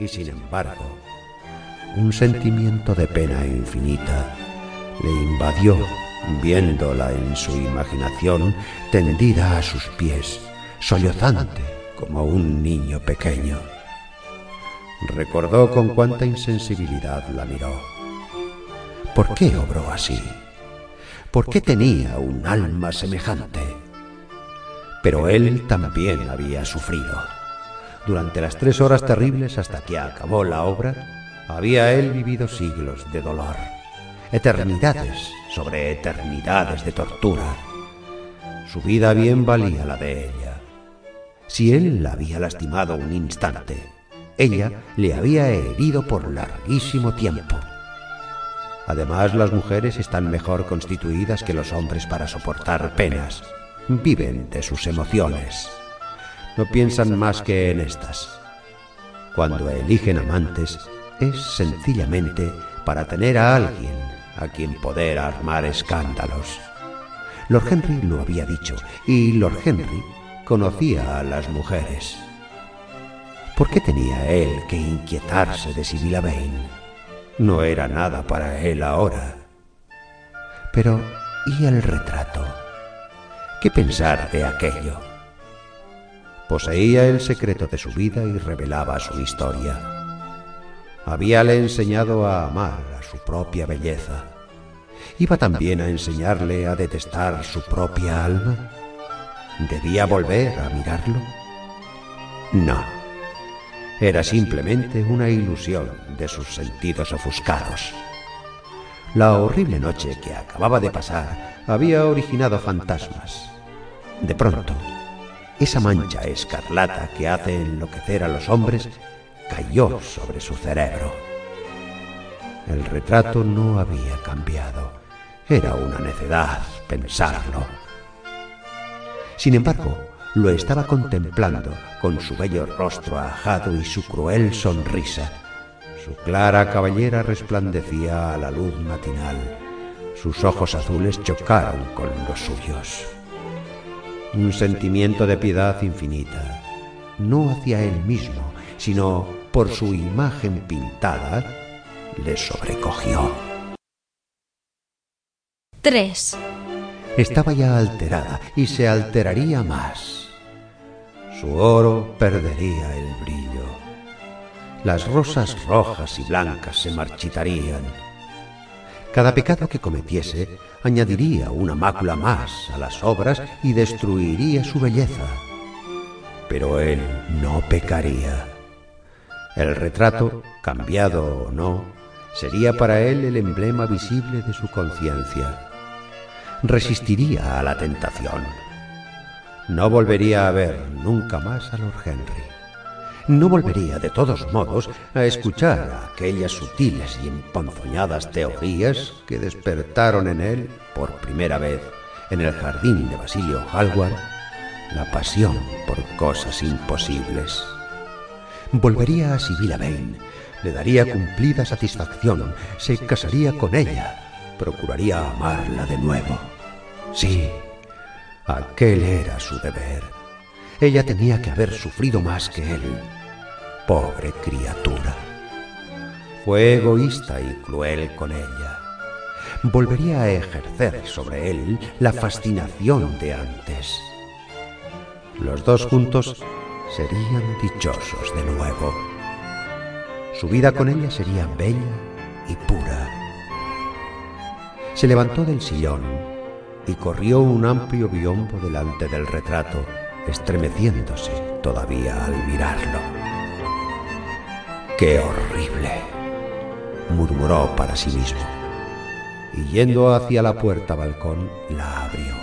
Y sin embargo, un sentimiento de pena infinita le invadió viéndola en su imaginación tendida a sus pies, sollozante como un niño pequeño. Recordó con cuánta insensibilidad la miró. ¿Por qué obró así? ¿Por qué tenía un alma semejante? Pero él también había sufrido. Durante las tres horas terribles hasta que acabó la obra, había él vivido siglos de dolor, eternidades sobre eternidades de tortura. Su vida bien valía la de ella. Si él la había lastimado un instante, ella le había herido por larguísimo tiempo. Además, las mujeres están mejor constituidas que los hombres para soportar penas. Viven de sus emociones. No piensan más que en estas. Cuando eligen amantes, es sencillamente para tener a alguien a quien poder armar escándalos. Lord Henry lo había dicho, y Lord Henry conocía a las mujeres. ¿Por qué tenía él que inquietarse de Sibylla Vane? No era nada para él ahora. Pero, ¿y el retrato? ¿Qué pensar de aquello? Poseía el secreto de su vida y revelaba su historia. Habíale enseñado a amar a su propia belleza. ¿Iba también a enseñarle a detestar su propia alma? ¿Debía volver a mirarlo? No era simplemente una ilusión de sus sentidos ofuscados. La horrible noche que acababa de pasar había originado fantasmas. De pronto, esa mancha escarlata que hace enloquecer a los hombres cayó sobre su cerebro. El retrato no había cambiado. Era una necedad pensarlo. Sin embargo, lo estaba contemplando con su bello rostro ajado y su cruel sonrisa. Su clara cabellera resplandecía a la luz matinal. Sus ojos azules chocaron con los suyos. Un sentimiento de piedad infinita, no hacia él mismo, sino por su imagen pintada, le sobrecogió. 3. Estaba ya alterada y se alteraría más su oro perdería el brillo. Las rosas rojas y blancas se marchitarían. Cada pecado que cometiese añadiría una mácula más a las obras y destruiría su belleza. Pero él no pecaría. El retrato, cambiado o no, sería para él el emblema visible de su conciencia. Resistiría a la tentación no volvería a ver nunca más a Lord Henry. No volvería, de todos modos, a escuchar aquellas sutiles y emponzoñadas teorías que despertaron en él, por primera vez, en el jardín de Basilio Hallward, la pasión por cosas imposibles. Volvería a Sibylla Vane, le daría cumplida satisfacción, se casaría con ella, procuraría amarla de nuevo. Sí, Aquel era su deber. Ella tenía que haber sufrido más que él. Pobre criatura. Fue egoísta y cruel con ella. Volvería a ejercer sobre él la fascinación de antes. Los dos juntos serían dichosos de nuevo. Su vida con ella sería bella y pura. Se levantó del sillón y corrió un amplio biombo delante del retrato, estremeciéndose todavía al mirarlo. ¡Qué horrible! murmuró para sí mismo, y yendo hacia la puerta balcón, la abrió.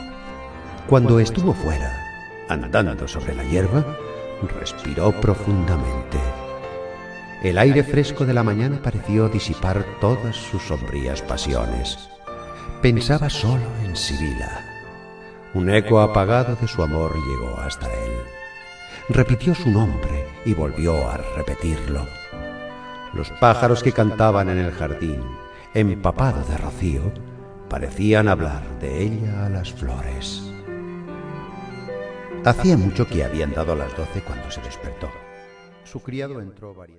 Cuando estuvo fuera, andando sobre la hierba, respiró profundamente. El aire fresco de la mañana pareció disipar todas sus sombrías pasiones. Pensaba solo en Sibila. Un eco apagado de su amor llegó hasta él. Repitió su nombre y volvió a repetirlo. Los pájaros que cantaban en el jardín, empapado de rocío, parecían hablar de ella a las flores. Hacía mucho que habían dado las doce cuando se despertó. Su criado entró varias